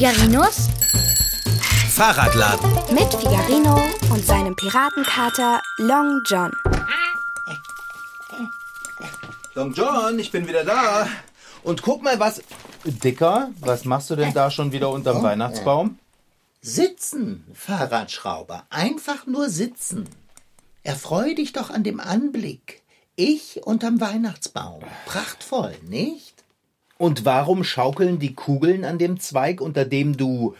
Figarinos Fahrradladen. mit Figarino und seinem Piratenkater Long John. Long John, ich bin wieder da. Und guck mal, was. Dicker, was machst du denn da schon wieder unterm Weihnachtsbaum? Sitzen, Fahrradschrauber. Einfach nur sitzen. Erfreu dich doch an dem Anblick. Ich unterm Weihnachtsbaum. Prachtvoll, nicht? Und warum schaukeln die Kugeln an dem Zweig, unter dem du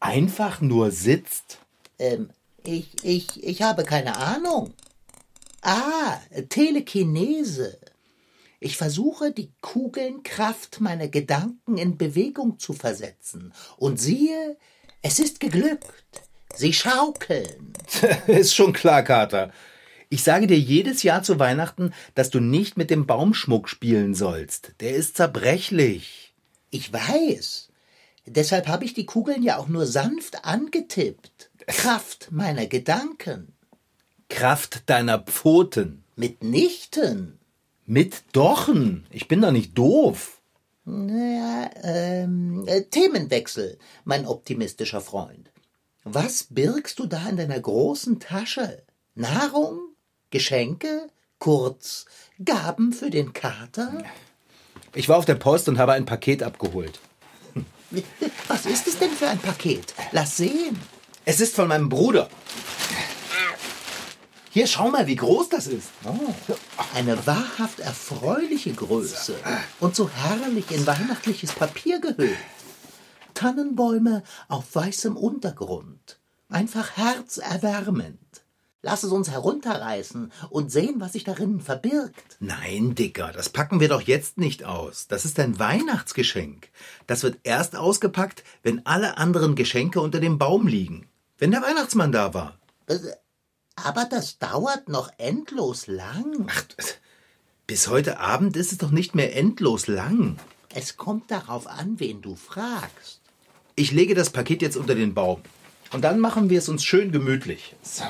einfach nur sitzt? Ähm, ich, ich, ich habe keine Ahnung. Ah, Telekinese. Ich versuche, die Kugeln Kraft meiner Gedanken in Bewegung zu versetzen. Und siehe, es ist geglückt. Sie schaukeln. Ist schon klar, Kater. Ich sage dir jedes Jahr zu Weihnachten, dass du nicht mit dem Baumschmuck spielen sollst. Der ist zerbrechlich. Ich weiß. Deshalb habe ich die Kugeln ja auch nur sanft angetippt. Kraft meiner Gedanken. Kraft deiner Pfoten. Mitnichten. Mit Dochen. Ich bin doch nicht doof. Naja, ähm, äh, Themenwechsel, mein optimistischer Freund. Was birgst du da in deiner großen Tasche? Nahrung? Geschenke? Kurz, Gaben für den Kater? Ich war auf der Post und habe ein Paket abgeholt. Was ist es denn für ein Paket? Lass sehen. Es ist von meinem Bruder. Hier, schau mal, wie groß das ist. Eine wahrhaft erfreuliche Größe und so herrlich in weihnachtliches Papier gehüllt. Tannenbäume auf weißem Untergrund. Einfach herzerwärmend. Lass es uns herunterreißen und sehen, was sich darin verbirgt. Nein, Dicker, das packen wir doch jetzt nicht aus. Das ist ein Weihnachtsgeschenk. Das wird erst ausgepackt, wenn alle anderen Geschenke unter dem Baum liegen. Wenn der Weihnachtsmann da war. Aber das dauert noch endlos lang. Ach, bis heute Abend ist es doch nicht mehr endlos lang. Es kommt darauf an, wen du fragst. Ich lege das Paket jetzt unter den Baum. Und dann machen wir es uns schön gemütlich. So.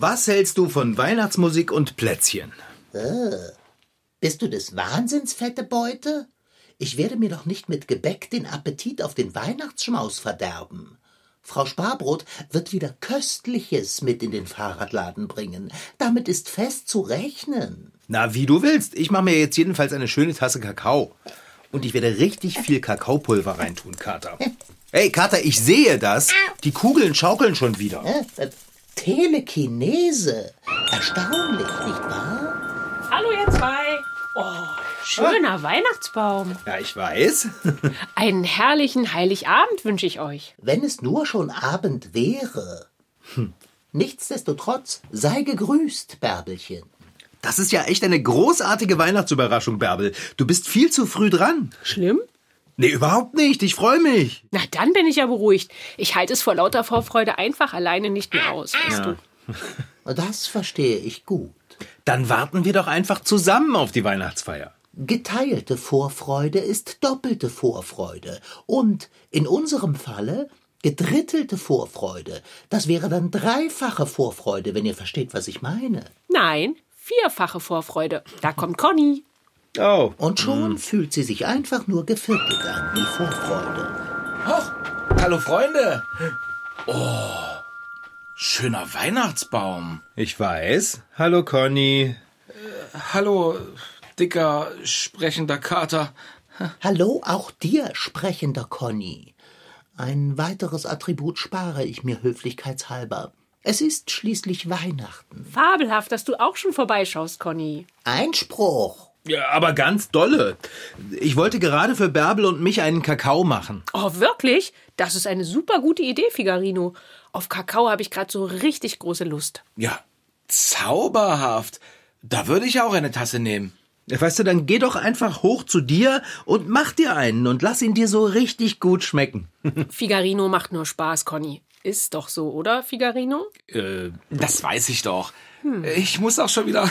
Was hältst du von Weihnachtsmusik und Plätzchen? Bist du des Wahnsinns, fette Beute? Ich werde mir doch nicht mit Gebäck den Appetit auf den Weihnachtsschmaus verderben. Frau Sparbrot wird wieder Köstliches mit in den Fahrradladen bringen. Damit ist fest zu rechnen. Na, wie du willst. Ich mache mir jetzt jedenfalls eine schöne Tasse Kakao. Und ich werde richtig viel Kakaopulver reintun, Kater. Hey, Kater, ich sehe das. Die Kugeln schaukeln schon wieder. Telekinese. Erstaunlich, nicht wahr? Hallo ihr zwei. Oh, schöner Weihnachtsbaum. Ja, ich weiß. Einen herrlichen Heiligabend wünsche ich euch. Wenn es nur schon Abend wäre. Nichtsdestotrotz, sei gegrüßt, Bärbelchen. Das ist ja echt eine großartige Weihnachtsüberraschung, Bärbel. Du bist viel zu früh dran. Schlimm? Nee, überhaupt nicht. Ich freue mich. Na, dann bin ich ja beruhigt. Ich halte es vor lauter Vorfreude einfach alleine nicht mehr aus, weißt du. Das verstehe ich gut. Dann warten wir doch einfach zusammen auf die Weihnachtsfeier. Geteilte Vorfreude ist doppelte Vorfreude. Und in unserem Falle gedrittelte Vorfreude. Das wäre dann dreifache Vorfreude, wenn ihr versteht, was ich meine. Nein, vierfache Vorfreude. Da kommt Conny. Oh. Und schon fühlt sie sich einfach nur geviertelt an, wie Vorfreude. Hallo Freunde. Oh, schöner Weihnachtsbaum. Ich weiß. Hallo, Conny. Hallo, dicker, sprechender Kater. Hallo auch dir, sprechender Conny. Ein weiteres Attribut spare ich mir höflichkeitshalber. Es ist schließlich Weihnachten. Fabelhaft, dass du auch schon vorbeischaust, Conny. Einspruch. Ja, aber ganz dolle. Ich wollte gerade für Bärbel und mich einen Kakao machen. Oh, wirklich? Das ist eine super gute Idee, Figarino. Auf Kakao habe ich gerade so richtig große Lust. Ja, zauberhaft. Da würde ich auch eine Tasse nehmen. Weißt du, dann geh doch einfach hoch zu dir und mach dir einen und lass ihn dir so richtig gut schmecken. Figarino macht nur Spaß, Conny. Ist doch so, oder, Figarino? Äh, das weiß ich doch. Ich muss auch schon wieder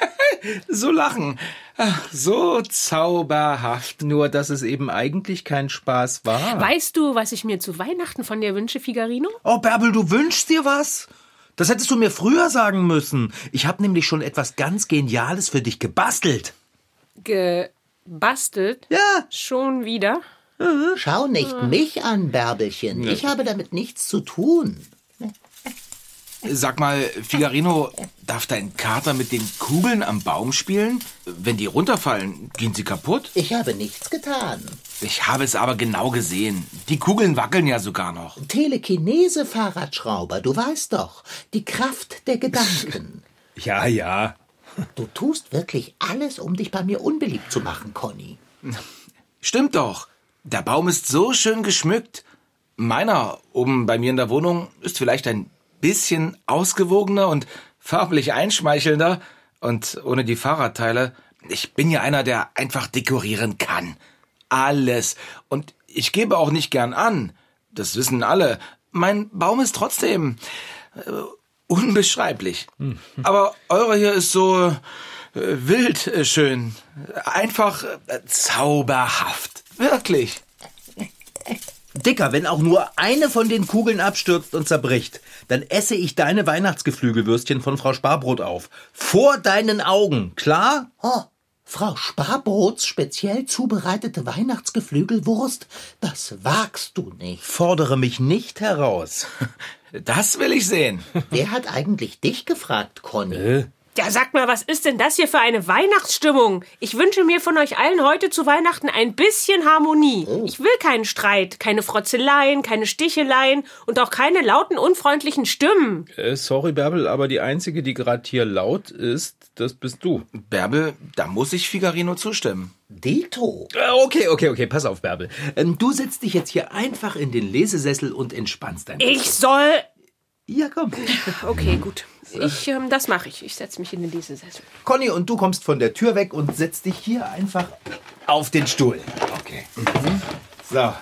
so lachen. Ach, So zauberhaft. Nur, dass es eben eigentlich kein Spaß war. Weißt du, was ich mir zu Weihnachten von dir wünsche, Figarino? Oh, Bärbel, du wünschst dir was? Das hättest du mir früher sagen müssen. Ich habe nämlich schon etwas ganz Geniales für dich gebastelt. Ge bastelt? Ja, Schon wieder? Schau nicht mich an, Bärbelchen. Ich habe damit nichts zu tun. Sag mal, Figarino, darf dein Kater mit den Kugeln am Baum spielen? Wenn die runterfallen, gehen sie kaputt? Ich habe nichts getan. Ich habe es aber genau gesehen. Die Kugeln wackeln ja sogar noch. Telekinese, Fahrradschrauber, du weißt doch. Die Kraft der Gedanken. ja, ja. Du tust wirklich alles, um dich bei mir unbeliebt zu machen, Conny. Stimmt doch. Der Baum ist so schön geschmückt. Meiner oben bei mir in der Wohnung ist vielleicht ein bisschen ausgewogener und farblich einschmeichelnder. Und ohne die Fahrradteile, ich bin ja einer, der einfach dekorieren kann. Alles. Und ich gebe auch nicht gern an. Das wissen alle. Mein Baum ist trotzdem äh, unbeschreiblich. Aber eure hier ist so äh, wild äh, schön. Einfach äh, zauberhaft. Wirklich. Dicker, wenn auch nur eine von den Kugeln abstürzt und zerbricht, dann esse ich deine Weihnachtsgeflügelwürstchen von Frau Sparbrot auf. Vor deinen Augen, klar? Oh, Frau Sparbrots speziell zubereitete Weihnachtsgeflügelwurst, das wagst du nicht. Fordere mich nicht heraus. Das will ich sehen. Wer hat eigentlich dich gefragt, Conny? Ja, sag mal, was ist denn das hier für eine Weihnachtsstimmung? Ich wünsche mir von euch allen heute zu Weihnachten ein bisschen Harmonie. Ich will keinen Streit, keine Frotzeleien, keine Sticheleien und auch keine lauten, unfreundlichen Stimmen. Äh, sorry, Bärbel, aber die einzige, die gerade hier laut ist, das bist du. Bärbel, da muss ich Figarino zustimmen. Dito. Äh, Okay, okay, okay, pass auf, Bärbel. Ähm, Du setzt dich jetzt hier einfach in den Lesesessel und entspannst dein Ich soll. Ja, komm. Okay, gut. Ich, ähm, das mache ich. Ich setze mich in den Lesesessel. Conny, und du kommst von der Tür weg und setzt dich hier einfach auf den Stuhl. Okay. So.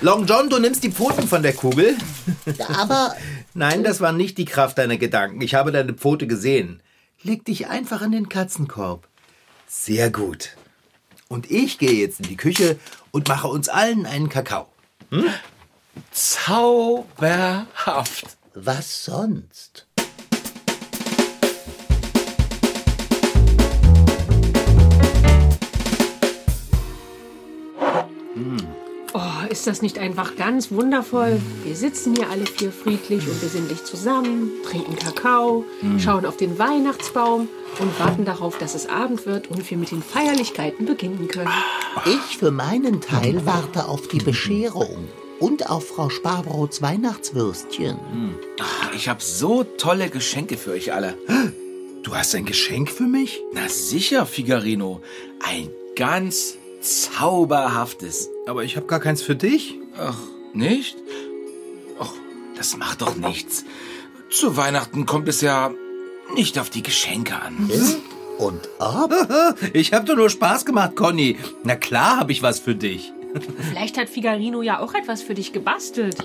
Long John, du nimmst die Pfoten von der Kugel. Aber Nein, das war nicht die Kraft deiner Gedanken. Ich habe deine Pfote gesehen. Leg dich einfach in den Katzenkorb. Sehr gut. Und ich gehe jetzt in die Küche und mache uns allen einen Kakao. Zauberhaft. was sonst? Oh, ist das nicht einfach ganz wundervoll? Wir sitzen hier alle vier friedlich und besinnlich zusammen, trinken Kakao, schauen auf den Weihnachtsbaum und warten darauf, dass es Abend wird und wir mit den Feierlichkeiten beginnen können. Ich für meinen Teil warte auf die Bescherung und auf Frau Sparbrots Weihnachtswürstchen. Ich habe so tolle Geschenke für euch alle. Du hast ein Geschenk für mich? Na sicher, Figarino. Ein ganz zauberhaftes. Aber ich habe gar keins für dich. Ach, nicht? Ach, das macht doch nichts. Zu Weihnachten kommt es ja nicht auf die Geschenke an. Und ob? Ich habe doch nur Spaß gemacht, Conny. Na klar habe ich was für dich. Vielleicht hat Figarino ja auch etwas für dich gebastelt.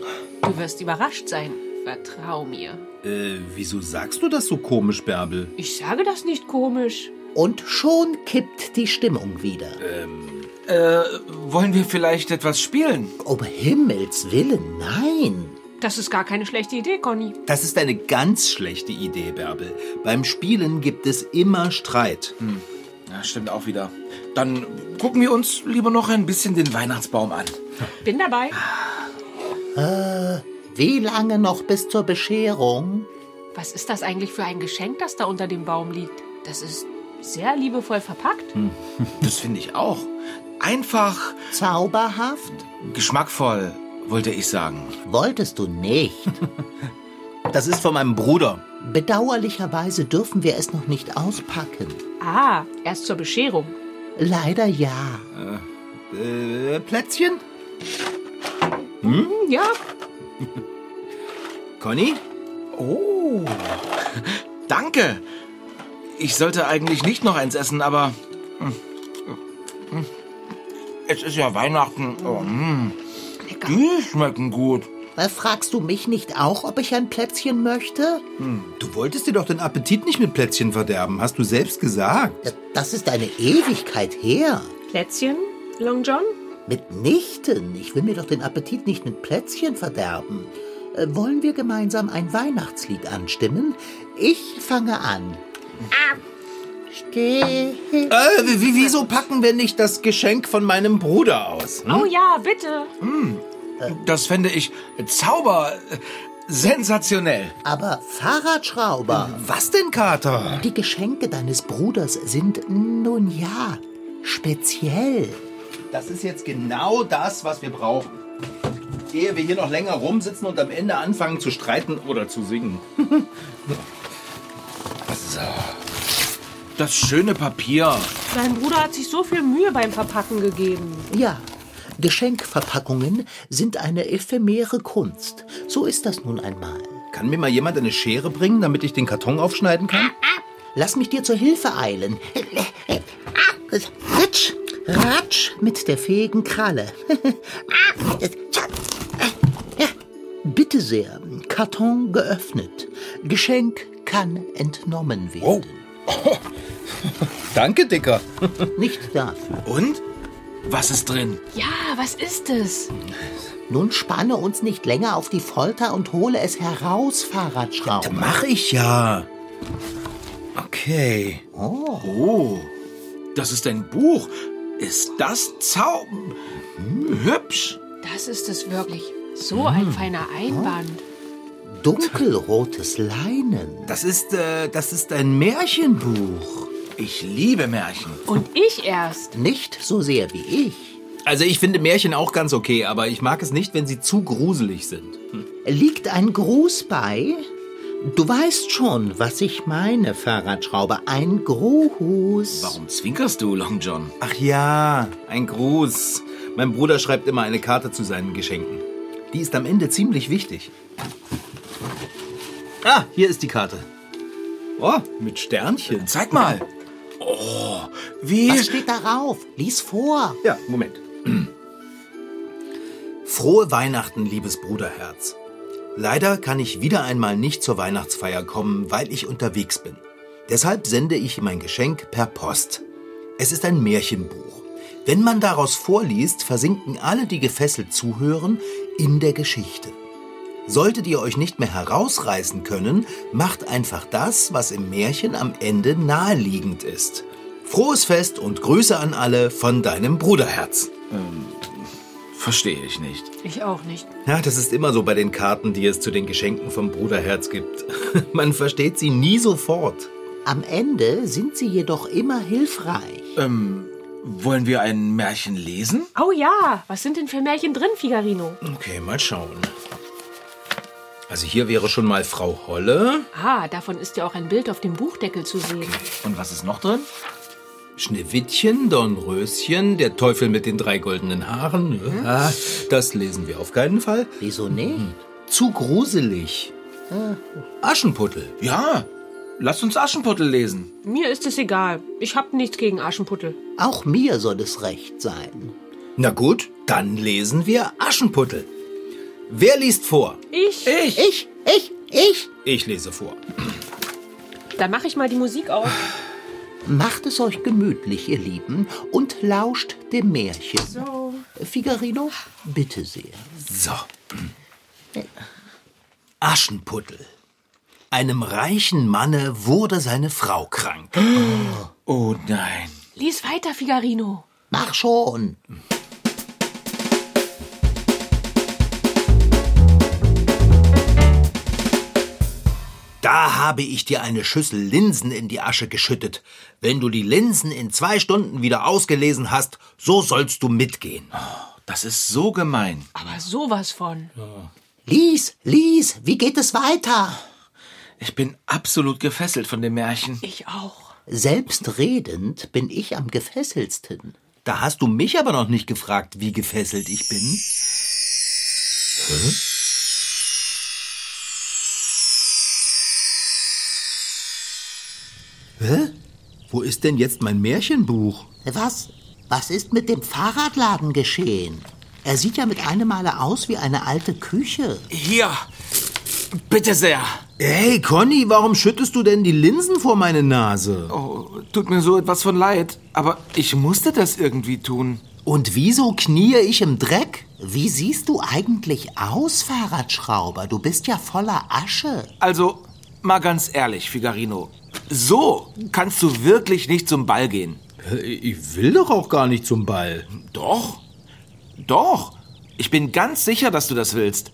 Du wirst überrascht sein. Vertrau mir. Äh, wieso sagst du das so komisch, Bärbel? Ich sage das nicht komisch. Und schon kippt die Stimmung wieder. Äh, wollen wir vielleicht etwas spielen? Um Himmels Willen, nein. Das ist gar keine schlechte Idee, Conny. Das ist eine ganz schlechte Idee, Bärbel. Beim Spielen gibt es immer Streit. Ja, stimmt auch wieder. Dann gucken wir uns lieber noch ein bisschen den Weihnachtsbaum an. Bin dabei. Wie lange noch bis zur Bescherung? Was ist das eigentlich für ein Geschenk, das da unter dem Baum liegt? Das ist sehr liebevoll verpackt. Das finde ich auch. Einfach Zauberhaft? geschmackvoll, wollte ich sagen. Wolltest du nicht. Das ist von meinem Bruder. Bedauerlicherweise dürfen wir es noch nicht auspacken. Ah, erst zur Bescherung. Leider ja. Äh, Plätzchen? Hm, Ja, Conny? Oh, danke. Ich sollte eigentlich nicht noch eins essen, aber hm, hm, es ist ja Weihnachten. Oh, hm, lecker. die schmecken gut. Äh, Fragst du mich nicht auch, ob ich ein Plätzchen möchte? Du wolltest dir doch den Appetit nicht mit Plätzchen verderben, hast du selbst gesagt. D- Das ist eine Ewigkeit her. Plätzchen, Long John? Mitnichten. Ich will mir doch den Appetit nicht mit Plätzchen verderben. Äh, wollen wir gemeinsam ein Weihnachtslied anstimmen? Ich fange an. Steh. Äh, wie, wieso packen wir nicht das Geschenk von meinem Bruder aus? Oh ja, bitte. Das fände ich Zauber. äh, Sensationell. Aber Fahrradschrauber, Was denn, Kater? die Geschenke deines Bruders sind nun ja speziell. Das ist jetzt genau das, was wir brauchen. Ehe wir hier noch länger rumsitzen und am Ende anfangen zu streiten oder zu singen. Das schöne Papier. Dein Bruder hat sich so viel Mühe beim Verpacken gegeben. Ja, Geschenkverpackungen sind eine ephemere Kunst. So ist das nun einmal. Kann mir mal jemand eine Schere bringen, damit ich den Karton aufschneiden kann? Lass mich dir zur Hilfe eilen. Ratsch, ratsch mit der fähigen Kralle. Bitte sehr, Karton geöffnet. Geschenk kann entnommen werden. Danke, Dicker. Nicht dafür. Und? Was ist drin? Ja, was ist es? Nun spanne uns nicht länger auf die Folter und hole es heraus, Fahrradschrauber. Mach ich ja. Okay. Oh, das ist ein Buch. Ist das Zau... Hübsch. Das ist es wirklich. So ein feiner Einband. Dunkelrotes Leinen. Das ist, äh, das ist ein Märchenbuch. Ich liebe Märchen. Und ich erst. Nicht so sehr wie ich. Also ich finde Märchen auch ganz okay, aber ich mag es nicht, wenn sie zu gruselig sind. Liegt ein Gruß bei? Du weißt schon, was ich meine, Fahrradschrauber. Ein Gruß. Warum zwinkerst du, Long John? Ach ja, ein Gruß. Mein Bruder schreibt immer eine Karte zu seinen Geschenken. Die ist am Ende ziemlich wichtig. Ah, hier ist die Karte. Oh, mit Sternchen. Zeig mal. Oh, wie... Was steht darauf? Lies vor. Ja, Moment. Frohe Weihnachten, liebes Bruderherz. Leider kann ich wieder einmal nicht zur Weihnachtsfeier kommen, weil ich unterwegs bin. Deshalb sende ich mein Geschenk per Post. Es ist ein Märchenbuch. Wenn man daraus vorliest, versinken alle, die gefesselt zuhören, in der Geschichte. Solltet ihr euch nicht mehr herausreißen können, macht einfach das, was im Märchen am Ende naheliegend ist. Frohes Fest und Grüße an alle von deinem Bruderherz. Verstehe ich nicht. Ich auch nicht. Ja, das ist immer so bei den Karten, die es zu den Geschenken vom Bruderherz gibt. Man versteht sie nie sofort. Am Ende sind sie jedoch immer hilfreich. Ähm, wollen wir ein Märchen lesen? Oh ja, was sind denn für Märchen drin, Figarino? Okay, mal schauen. Also hier wäre schon mal Frau Holle, Ah, davon ist ja auch ein Bild auf dem Buchdeckel zu sehen. Und was ist noch drin? Schneewittchen, Dornröschen, der Teufel mit den drei goldenen Haaren. Ja, das lesen wir auf keinen Fall. Wieso nicht? Zu gruselig. Aschenputtel. Ja, lass uns Aschenputtel lesen. Mir ist es egal. Ich hab nichts gegen Aschenputtel. Auch mir soll es recht sein. Na gut, dann lesen wir Aschenputtel. Wer liest vor? Ich? Ich. Ich, ich, ich. Ich lese vor. Dann mache ich mal die Musik auf. Macht es euch gemütlich, ihr Lieben, und lauscht dem Märchen. So. Figarino, bitte sehr. So. Aschenputtel. Einem reichen Manne wurde seine Frau krank. Oh nein. Lies weiter, Figarino. Mach schon. Da habe ich dir eine Schüssel Linsen in die Asche geschüttet. Wenn du die Linsen in zwei Stunden wieder ausgelesen hast, so sollst du mitgehen. Das ist so gemein. Aber sowas von. Lies, lies, wie geht es weiter? Ich bin absolut gefesselt von dem Märchen. Ich auch. Selbstredend bin ich am gefesseltsten. Da hast du mich aber noch nicht gefragt, wie gefesselt ich bin. Hä? Hä? Wo ist denn jetzt mein Märchenbuch? Was? Was ist mit dem Fahrradladen geschehen? Er sieht ja mit einem Male aus wie eine alte Küche. Hier. Bitte sehr. Hey, Conny, warum schüttest du denn die Linsen vor meine Nase? Oh, tut mir so etwas von leid. Aber ich musste das irgendwie tun. Und wieso kniee ich im Dreck? Wie siehst du eigentlich aus, Fahrradschrauber? Du bist ja voller Asche. Also, mal ganz ehrlich, Figarino. So kannst du wirklich nicht zum Ball gehen. Ich will doch auch gar nicht zum Ball. Doch. Doch. Ich bin ganz sicher, dass du das willst.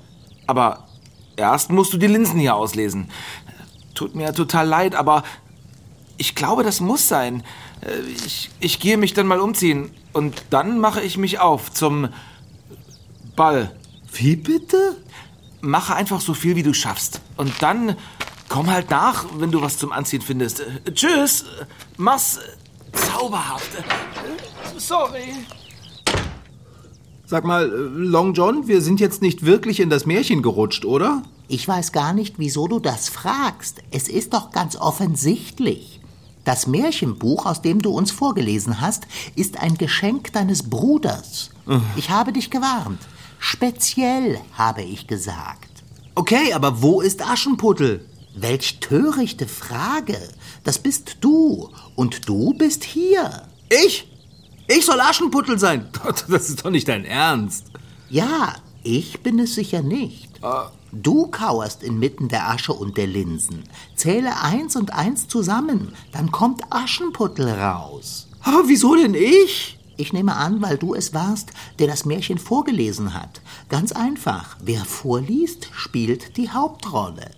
Aber erst musst du die Linsen hier auslesen. Tut mir total leid, aber ich glaube, das muss sein. Äh, Ich, ich gehe mich dann mal umziehen und dann mache ich mich auf zum Ball. Wie bitte? Mache einfach so viel, wie du schaffst. Und dann komm halt nach, wenn du was zum Anziehen findest. Tschüss. Mach's zauberhaft. Sorry. Sag mal, Long John, wir sind jetzt nicht wirklich in das Märchen gerutscht, oder? Ich weiß gar nicht, wieso du das fragst. Es ist doch ganz offensichtlich. Das Märchenbuch, aus dem du uns vorgelesen hast, ist ein Geschenk deines Bruders. Ich habe dich gewarnt. Speziell, habe ich gesagt. Okay, aber wo ist Aschenputtel? Welch törichte Frage. Das bist du. Und du bist hier. Ich? Ich soll Aschenputtel sein? Das ist doch nicht dein Ernst. Ja, ich bin es sicher nicht. Du kauerst inmitten der Asche und der Linsen. Zähle eins und eins zusammen, dann kommt Aschenputtel raus. Aber wieso denn ich? Ich nehme an, weil du es warst, der das Märchen vorgelesen hat. Ganz einfach. Wer vorliest, spielt die Hauptrolle.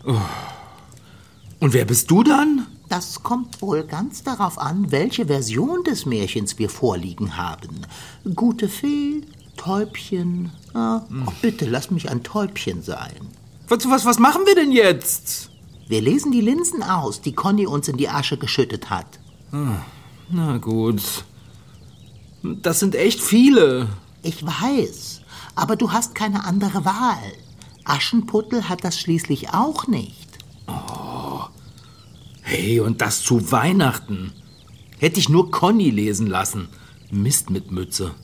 Und wer bist du dann? Das kommt wohl ganz darauf an, welche Version des Märchens wir vorliegen haben. Gute Fee, Täubchen. Ah, oh, bitte lass mich ein Täubchen sein. Was, was, was machen wir denn jetzt? Wir lesen die Linsen aus, die Conny uns in die Asche geschüttet hat. Na gut. Das sind echt viele. Ich weiß, aber du hast keine andere Wahl. Aschenputtel hat das schließlich auch nicht. Hey, und das zu Weihnachten. Hätte ich nur Conny lesen lassen. Mist mit Mütze.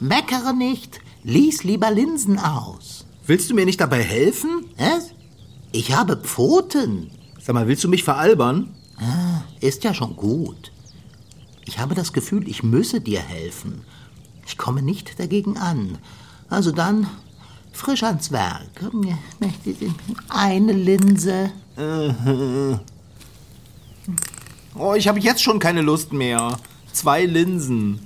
Meckere nicht, lies lieber Linsen aus. Willst du mir nicht dabei helfen? Was? Ich habe Pfoten. Sag mal, willst du mich veralbern? Ist ja schon gut. Ich habe das Gefühl, ich müsse dir helfen. Ich komme nicht dagegen an. Also dann frisch ans Werk. Eine Linse. Oh, ich habe jetzt schon keine Lust mehr. Zwei Linsen.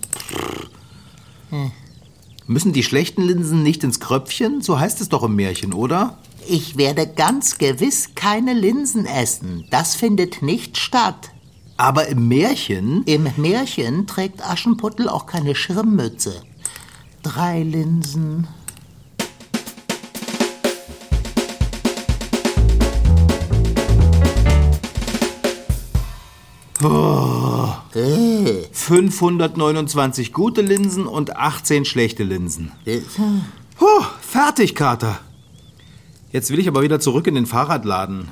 Müssen die schlechten Linsen nicht ins Kröpfchen? So heißt es doch im Märchen, oder? Ich werde ganz gewiss keine Linsen essen. Das findet nicht statt. Aber im Märchen? Im Märchen trägt Aschenputtel auch keine Schirmmütze. Drei Linsen. Äh, 529 gute Linsen und 18 schlechte Linsen. Puh, fertig, Kater. Jetzt will ich aber wieder zurück in den Fahrradladen.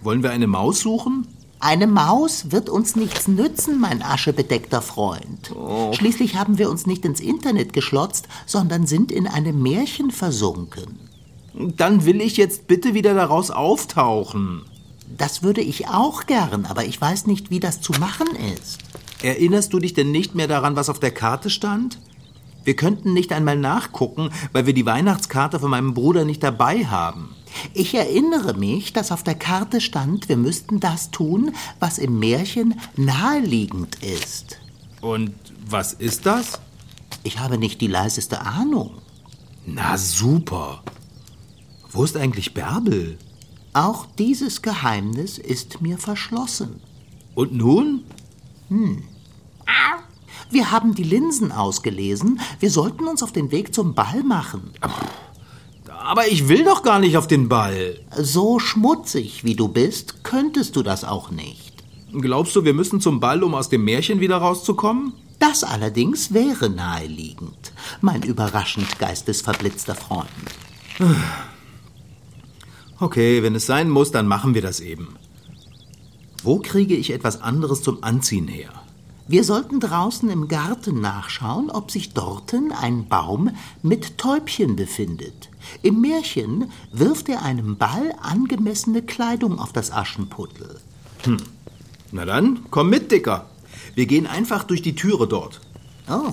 Wollen wir eine Maus suchen? Eine Maus wird uns nichts nützen, mein aschebedeckter Freund. Schließlich haben wir uns nicht ins Internet geschlotzt, sondern sind in einem Märchen versunken. Dann will ich jetzt bitte wieder daraus auftauchen. Das würde ich auch gern, aber ich weiß nicht, wie das zu machen ist. Erinnerst du dich denn nicht mehr daran, was auf der Karte stand? Wir könnten nicht einmal nachgucken, weil wir die Weihnachtskarte von meinem Bruder nicht dabei haben. Ich erinnere mich, dass auf der Karte stand, wir müssten das tun, was im Märchen naheliegend ist. Und was ist das? Ich habe nicht die leiseste Ahnung. Na super. Wo ist eigentlich Bärbel? Auch dieses Geheimnis ist mir verschlossen. Und nun? Wir haben die Linsen ausgelesen. Wir sollten uns auf den Weg zum Ball machen. Aber ich will doch gar nicht auf den Ball. So schmutzig wie du bist, könntest du das auch nicht. Glaubst du, wir müssen zum Ball, um aus dem Märchen wieder rauszukommen? Das allerdings wäre naheliegend, mein überraschend geistesverblitzter Freund. Okay, wenn es sein muss, dann machen wir das eben. Wo kriege ich etwas anderes zum Anziehen her? Wir sollten draußen im Garten nachschauen, ob sich dorten ein Baum mit Täubchen befindet. Im Märchen wirft er einem Ball angemessene Kleidung auf das Aschenputtel. Na dann, komm mit, Dicker. Wir gehen einfach durch die Türe dort. Oh,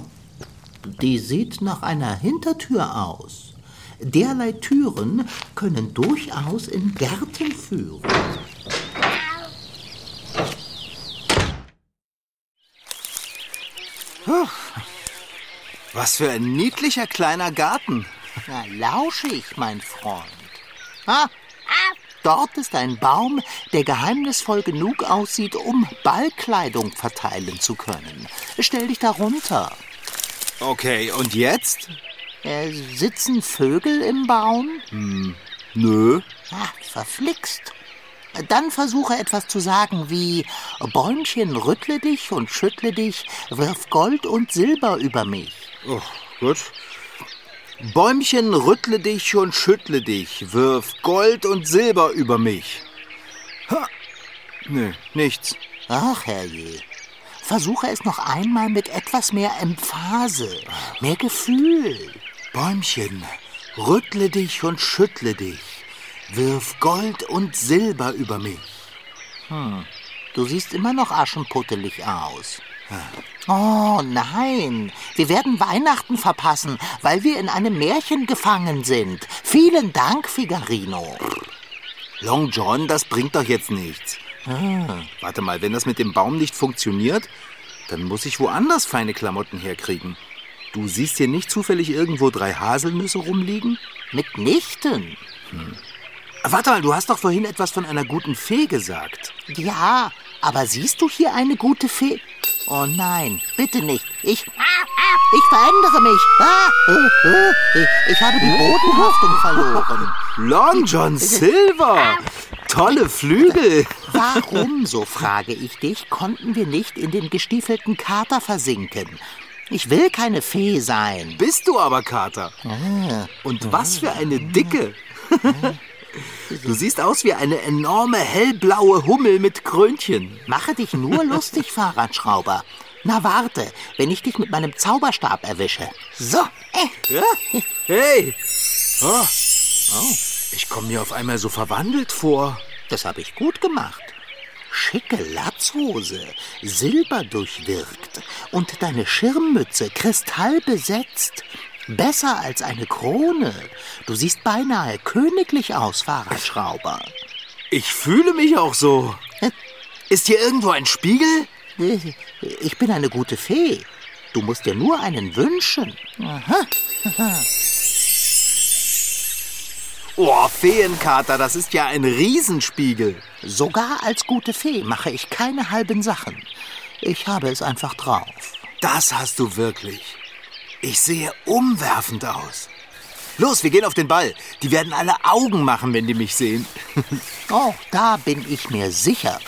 die sieht nach einer Hintertür aus. Derlei Türen können durchaus in Gärten führen. Puh. Was für ein niedlicher kleiner Garten. Na, lauschig, mein Freund. Ah, dort ist ein Baum, der geheimnisvoll genug aussieht, um Ballkleidung verteilen zu können. Stell dich darunter. Okay, und jetzt? Äh, sitzen Vögel im Baum? Nö. Ah, verflixt. Dann versuche etwas zu sagen wie Bäumchen, rüttle dich und schüttle dich, wirf Gold und Silber über mich. Oh, gut. Bäumchen, rüttle dich und schüttle dich, wirf Gold und Silber über mich. Ha. Nö, nichts. Ach, herrje. Versuche es noch einmal mit etwas mehr Emphase, mehr Gefühl. Bäumchen, rüttle dich und schüttle dich, wirf Gold und Silber über mich. Du siehst immer noch aschenputtelig aus. Oh nein, wir werden Weihnachten verpassen, weil wir in einem Märchen gefangen sind. Vielen Dank, Figarino. Long John, das bringt doch jetzt nichts. Warte mal, wenn das mit dem Baum nicht funktioniert, dann muss ich woanders feine Klamotten herkriegen. Du siehst hier nicht zufällig irgendwo drei Haselnüsse rumliegen? Mitnichten. Warte mal, du hast doch vorhin etwas von einer guten Fee gesagt. Ja, aber siehst du hier eine gute Fee? Oh nein, bitte nicht. Ich. Ich verändere mich. Ah, ich, ich habe die Bodenhaftung verloren. Long John Silver! Tolle Flügel! Warum, so frage ich dich, konnten wir nicht in den gestiefelten Kater versinken? Ich will keine Fee sein. Bist du aber, Kater. Und was für eine Dicke. Du siehst aus wie eine enorme hellblaue Hummel mit Krönchen. Mache dich nur lustig, Fahrradschrauber. Na warte, wenn ich dich mit meinem Zauberstab erwische. So, äh, Ja? Hey! Oh. Oh. Ich komme mir auf einmal so verwandelt vor. das habe ich gut gemacht. Schicke Latzhose, silberdurchwirkt und deine Schirmmütze kristallbesetzt. Besser als eine Krone. Du siehst beinahe königlich aus, Fahrradschrauber. Ich fühle mich auch so. Ist hier irgendwo ein Spiegel? Ich bin eine gute Fee. Du musst dir nur einen wünschen. Oh, Feenkater, das ist ja ein Riesenspiegel. Sogar als gute Fee mache ich keine halben Sachen. Ich habe es einfach drauf. Das hast du wirklich. Ich sehe umwerfend aus. Los, wir gehen auf den Ball. Die werden alle Augen machen, wenn die mich sehen. Oh, da bin ich mir sicher.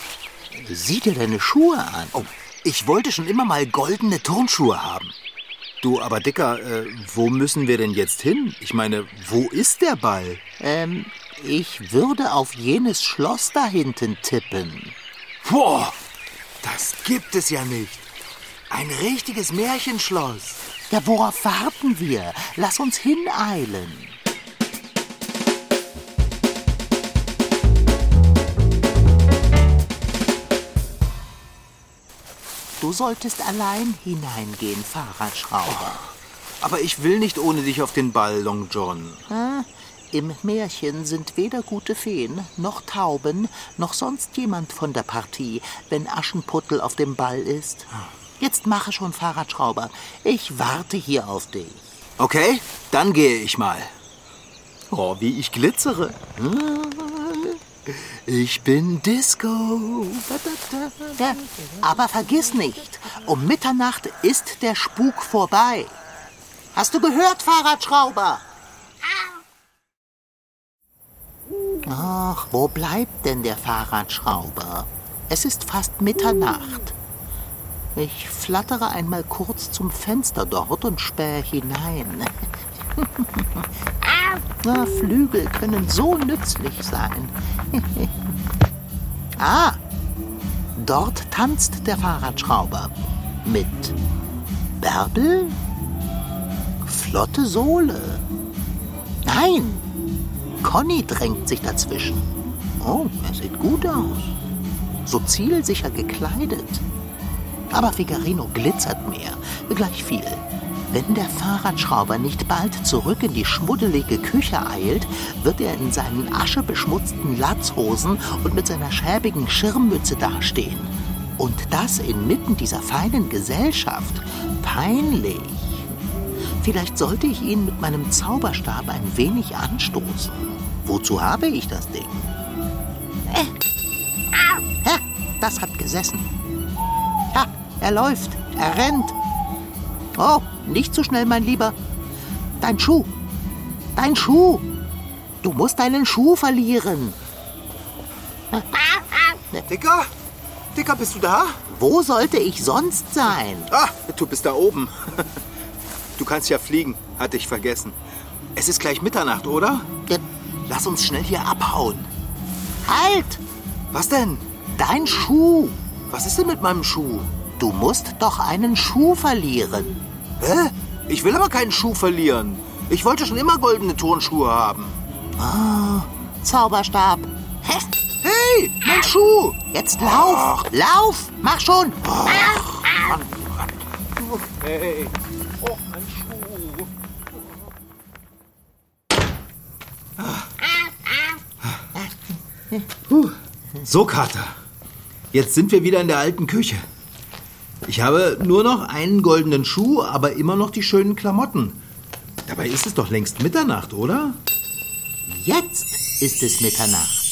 Sieh dir deine Schuhe an. Oh, ich wollte schon immer mal goldene Turnschuhe haben. Du, aber Dicker, äh, wo müssen wir denn jetzt hin? Ich meine, wo ist der Ball? Ähm, ich würde auf jenes Schloss da hinten tippen. Boah, das gibt es ja nicht. Ein richtiges Märchenschloss. Ja, worauf warten wir? Lass uns hineilen. Du solltest allein hineingehen, Fahrradschrauber. Aber ich will nicht ohne dich auf den Ball, Long John. Ah, Im Märchen sind weder gute Feen, noch Tauben, noch sonst jemand von der Partie, wenn Aschenputtel auf dem Ball ist. Jetzt mache schon, Fahrradschrauber. Ich warte hier auf dich. Okay, dann gehe ich mal. Oh, wie ich glitzere. Ich bin Disco. Aber vergiss nicht, um Mitternacht ist der Spuk vorbei. Hast du gehört, Fahrradschrauber? Ach, wo bleibt denn der Fahrradschrauber? Es ist fast Mitternacht. Ich flattere einmal kurz zum Fenster dort und spähe hinein. Na, Flügel können so nützlich sein. ah, dort tanzt der Fahrradschrauber. Mit Bärbel? Flotte Sohle. Nein, Conny drängt sich dazwischen. Oh, er sieht gut aus. So zielsicher gekleidet. Aber Figarino glitzert mehr, gleich viel. Wenn der Fahrradschrauber nicht bald zurück in die schmuddelige Küche eilt, wird er in seinen aschebeschmutzten Latzhosen und mit seiner schäbigen Schirmmütze dastehen. Und das inmitten dieser feinen Gesellschaft. Peinlich. Vielleicht sollte ich ihn mit meinem Zauberstab ein wenig anstoßen. Wozu habe ich das Ding? Äh. Ja, das hat gesessen. Ja, er läuft, er rennt. Oh, nicht zu schnell, mein Lieber. Dein Schuh. Dein Schuh. Du musst deinen Schuh verlieren. Dicker? Dicker, bist du da? Wo sollte ich sonst sein? Ah, du bist da oben. Du kannst ja fliegen, hatte ich vergessen. Es ist gleich Mitternacht, oder? Lass uns schnell hier abhauen. Halt! Was denn? Dein Schuh. Was ist denn mit meinem Schuh? Du musst doch einen Schuh verlieren. Hä? Ich will aber keinen Schuh verlieren. Ich wollte schon immer goldene Turnschuhe haben. Zauberstab. Hä? Hey, mein Schuh! Jetzt lauf! Lauf! Mach schon! Hey, oh, mein Schuh. Puh. So, Kater. Jetzt sind wir wieder in der alten Küche. Ich habe nur noch einen goldenen Schuh, aber immer noch die schönen Klamotten. Dabei ist es doch längst Mitternacht, oder? Jetzt ist es Mitternacht.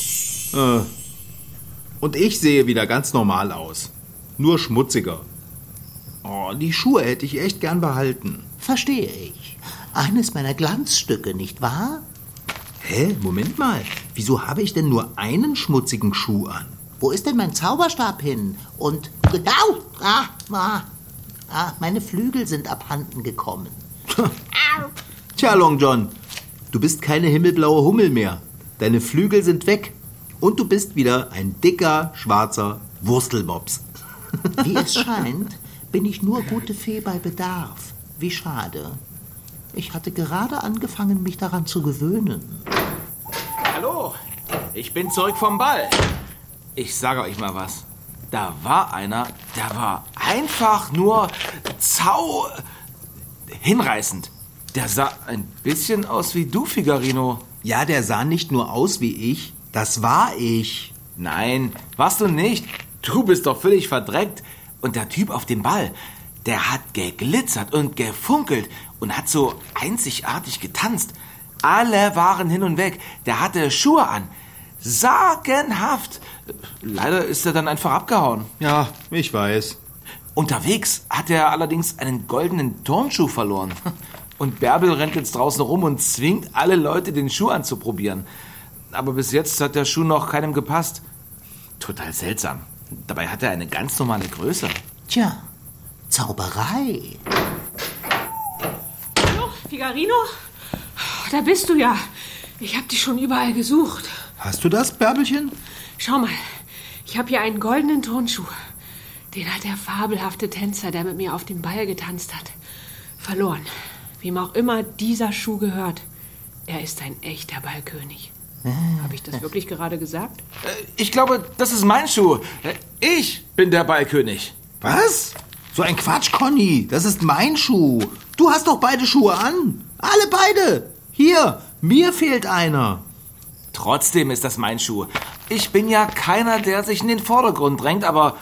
Und ich sehe wieder ganz normal aus. Nur schmutziger. Oh, die Schuhe hätte ich echt gern behalten. Verstehe ich. Eines meiner Glanzstücke, nicht wahr? Hä? Moment mal. Wieso habe ich denn nur einen schmutzigen Schuh an? Wo ist denn mein Zauberstab hin? Und genau! Ah, ah, ah, meine Flügel sind abhanden gekommen. Tja, Long John, du bist keine himmelblaue Hummel mehr. Deine Flügel sind weg. Und du bist wieder ein dicker, schwarzer Wurstelmops. Wie es scheint, bin ich nur gute Fee bei Bedarf. Wie schade. Ich hatte gerade angefangen, mich daran zu gewöhnen. Hallo, ich bin zurück vom Ball. Ich sage euch mal was. Da war einer, der war einfach nur zau hinreißend. Der sah ein bisschen aus wie du, Figarino. Ja, der sah nicht nur aus wie ich, das war ich. Nein, warst du nicht. Du bist doch völlig verdreckt. Und der Typ auf dem Ball, der hat geglitzert und gefunkelt und hat so einzigartig getanzt. Alle waren hin und weg. Der hatte Schuhe an. Sagenhaft. Leider ist er dann einfach abgehauen. Ja, ich weiß. Unterwegs hat er allerdings einen goldenen Turnschuh verloren. Und Bärbel rennt jetzt draußen rum und zwingt alle Leute, den Schuh anzuprobieren. Aber bis jetzt hat der Schuh noch keinem gepasst. Total seltsam. Dabei hat er eine ganz normale Größe. Tja, Zauberei. Hallo, Figarino? Da bist du ja. Ich habe dich schon überall gesucht. Hast du das, Bärbelchen? Schau mal, ich habe hier einen goldenen Turnschuh. Den hat der fabelhafte Tänzer, der mit mir auf dem Ball getanzt hat, verloren. Wem auch immer dieser Schuh gehört. Er ist ein echter Ballkönig. Habe ich das wirklich gerade gesagt? Ich glaube, das ist mein Schuh. Ich bin der Ballkönig. Was? So ein Quatsch, Conny. Das ist mein Schuh. Du hast doch beide Schuhe an. Alle beide. Hier, mir fehlt einer. Trotzdem ist das mein Schuh. Ich bin ja keiner, der sich in den Vordergrund drängt, aber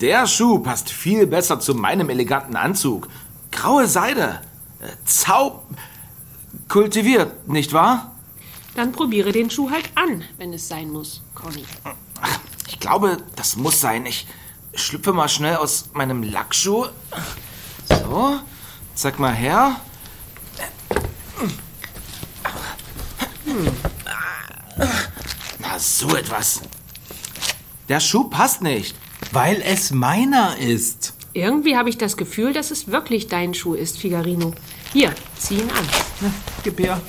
der Schuh passt viel besser zu meinem eleganten Anzug. Graue Seide. Äh, Zau... Kultiviert, nicht wahr? Dann probiere den Schuh halt an, wenn es sein muss, Conny. Ach, ich glaube, das muss sein. Ich schlüpfe mal schnell aus meinem Lackschuh. So, zeig mal her. Na, so etwas. Der Schuh passt nicht. Weil es meiner ist. Irgendwie habe ich das Gefühl, dass es wirklich dein Schuh ist, Figarino. Hier, zieh ihn an. Gib her.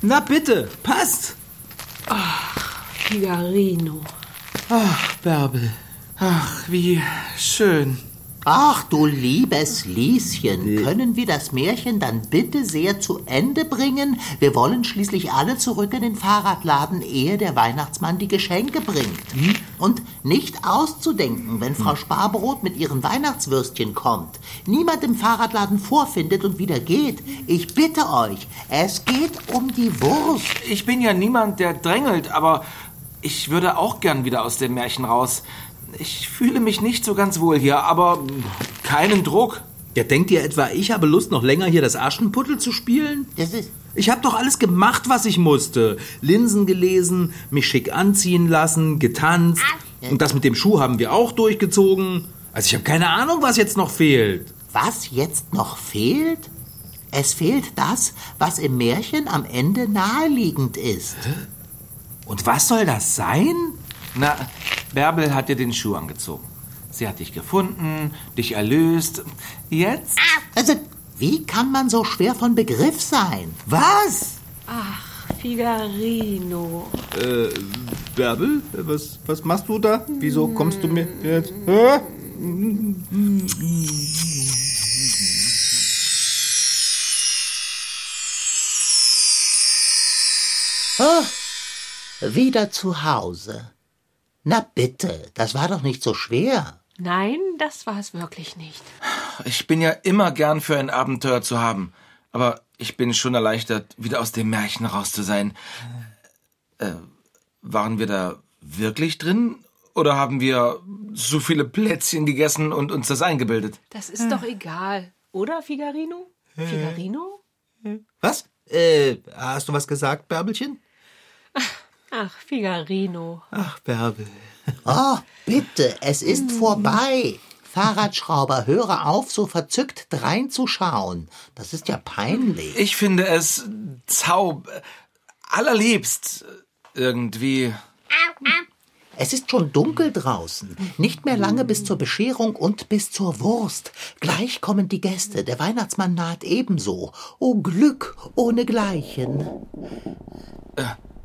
Na bitte, passt. Figarino. Ach, Bärbel. Ach, wie schön. Ach, du liebes Lieschen, können wir das Märchen dann bitte sehr zu Ende bringen? Wir wollen schließlich alle zurück in den Fahrradladen, ehe der Weihnachtsmann die Geschenke bringt. Und nicht auszudenken, wenn Frau Sparbrot mit ihren Weihnachtswürstchen kommt, niemand im Fahrradladen vorfindet und wieder geht. Ich bitte euch, es geht um die Wurst. Ich bin ja niemand, der drängelt, aber ich würde auch gern wieder aus dem Märchen raus. Ich fühle mich nicht so ganz wohl hier, aber keinen Druck. Ja, denkt ihr etwa, ich habe Lust, noch länger hier das Aschenputtel zu spielen? Das ist. Ich habe doch alles gemacht, was ich musste. Linsen gelesen, mich schick anziehen lassen, getanzt. Und das mit dem Schuh haben wir auch durchgezogen. Also ich habe keine Ahnung, was jetzt noch fehlt. Was jetzt noch fehlt? Es fehlt das, was im Märchen am Ende naheliegend ist. Und was soll das sein? Na, Bärbel hat dir den Schuh angezogen. Sie hat dich gefunden, dich erlöst. Jetzt? Also, wie kann man so schwer von Begriff sein? Was? Figarino. Bärbel, was, was machst du da? Wieso kommst du mir jetzt? Hä? Oh, wieder zu Hause. Na bitte, das war doch nicht so schwer. Nein, das war es wirklich nicht. Ich bin ja immer gern für ein Abenteuer zu haben. Aber ich bin schon erleichtert, wieder aus dem Märchen raus zu sein. Äh, waren wir da wirklich drin? Oder haben wir so viele Plätzchen gegessen und uns das eingebildet? Das ist doch egal. Oder, Figarino? Figarino? Was? Äh, hast du was gesagt, Bärbelchen? Ach, Figarino. Ach, Bärbel. Oh, bitte, es ist vorbei. Fahrradschrauber, höre auf, so verzückt dreinzuschauen. Das ist ja peinlich. Ich finde es zaub... allerliebst irgendwie. Es ist schon dunkel draußen. Nicht mehr lange bis zur Bescherung und bis zur Wurst. Gleich kommen die Gäste. Der Weihnachtsmann naht ebenso. O Glück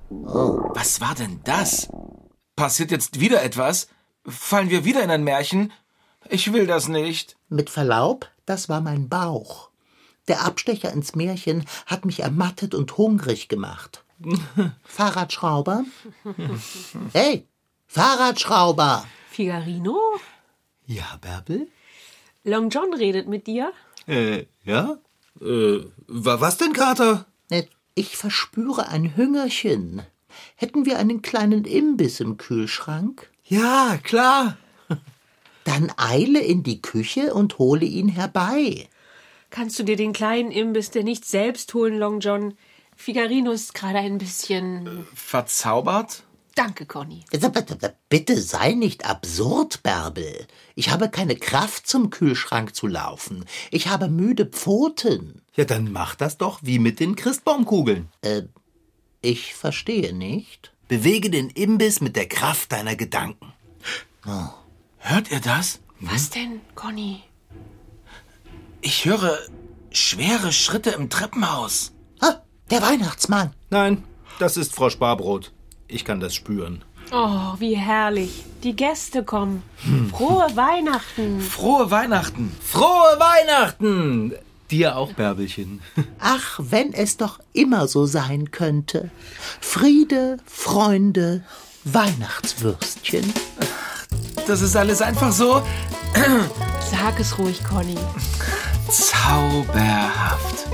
ohnegleichen. Was war denn das? Passiert jetzt wieder etwas? Fallen wir wieder in ein Märchen? Ich will das nicht. Mit Verlaub, das war mein Bauch. Der Abstecher ins Märchen hat mich ermattet und hungrig gemacht. Fahrradschrauber? Hey, Fahrradschrauber! Figarino? Ja, Bärbel? Long John redet mit dir? Äh, ja? Äh, wa- was denn, Kater? Ich verspüre ein Hüngerchen. Hätten wir einen kleinen Imbiss im Kühlschrank? Ja, klar. Dann eile in die Küche und hole ihn herbei. Kannst du dir den kleinen Imbiss denn nicht selbst holen, Long John? Figarino ist gerade ein bisschen. Verzaubert? Danke, Conny. Bitte sei nicht absurd, Bärbel. Ich habe keine Kraft, zum Kühlschrank zu laufen. Ich habe müde Pfoten. Ja, dann mach das doch wie mit den Christbaumkugeln. Ich verstehe nicht. Bewege den Imbiss mit der Kraft deiner Gedanken. Hört ihr das? Was denn, Conny? Ich höre schwere Schritte im Treppenhaus. Ah, der Weihnachtsmann. Nein, das ist Frau Sparbrot. Ich kann das spüren. Oh, wie herrlich. Die Gäste kommen. Frohe Weihnachten. Frohe Weihnachten. Frohe Weihnachten! Dir auch, Bärbelchen. Ach, wenn es doch immer so sein könnte. Friede, Freunde, Weihnachtswürstchen. Das ist alles einfach so Sag es ruhig, Conny. zauberhaft.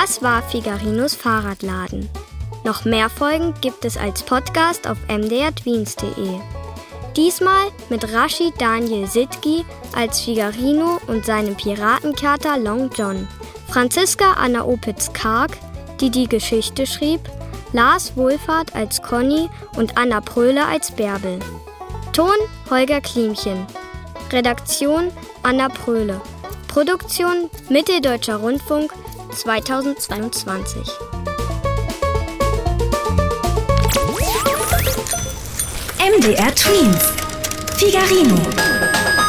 Das war Figarinos Fahrradladen. Noch mehr Folgen gibt es als Podcast auf mdrtweens.de. Diesmal mit Rashid Daniel Sitki als Figarino und seinem Piratenkater Long John, Franziska Anna Opitz-Karg, die die Geschichte schrieb, Lars Wohlfahrt als Conny und Anna Pröhle als Bärbel. Ton Holger Klimchen. Redaktion Anna Pröhle. Produktion Mitteldeutscher Rundfunk 2022. MDR Twins. Figarino.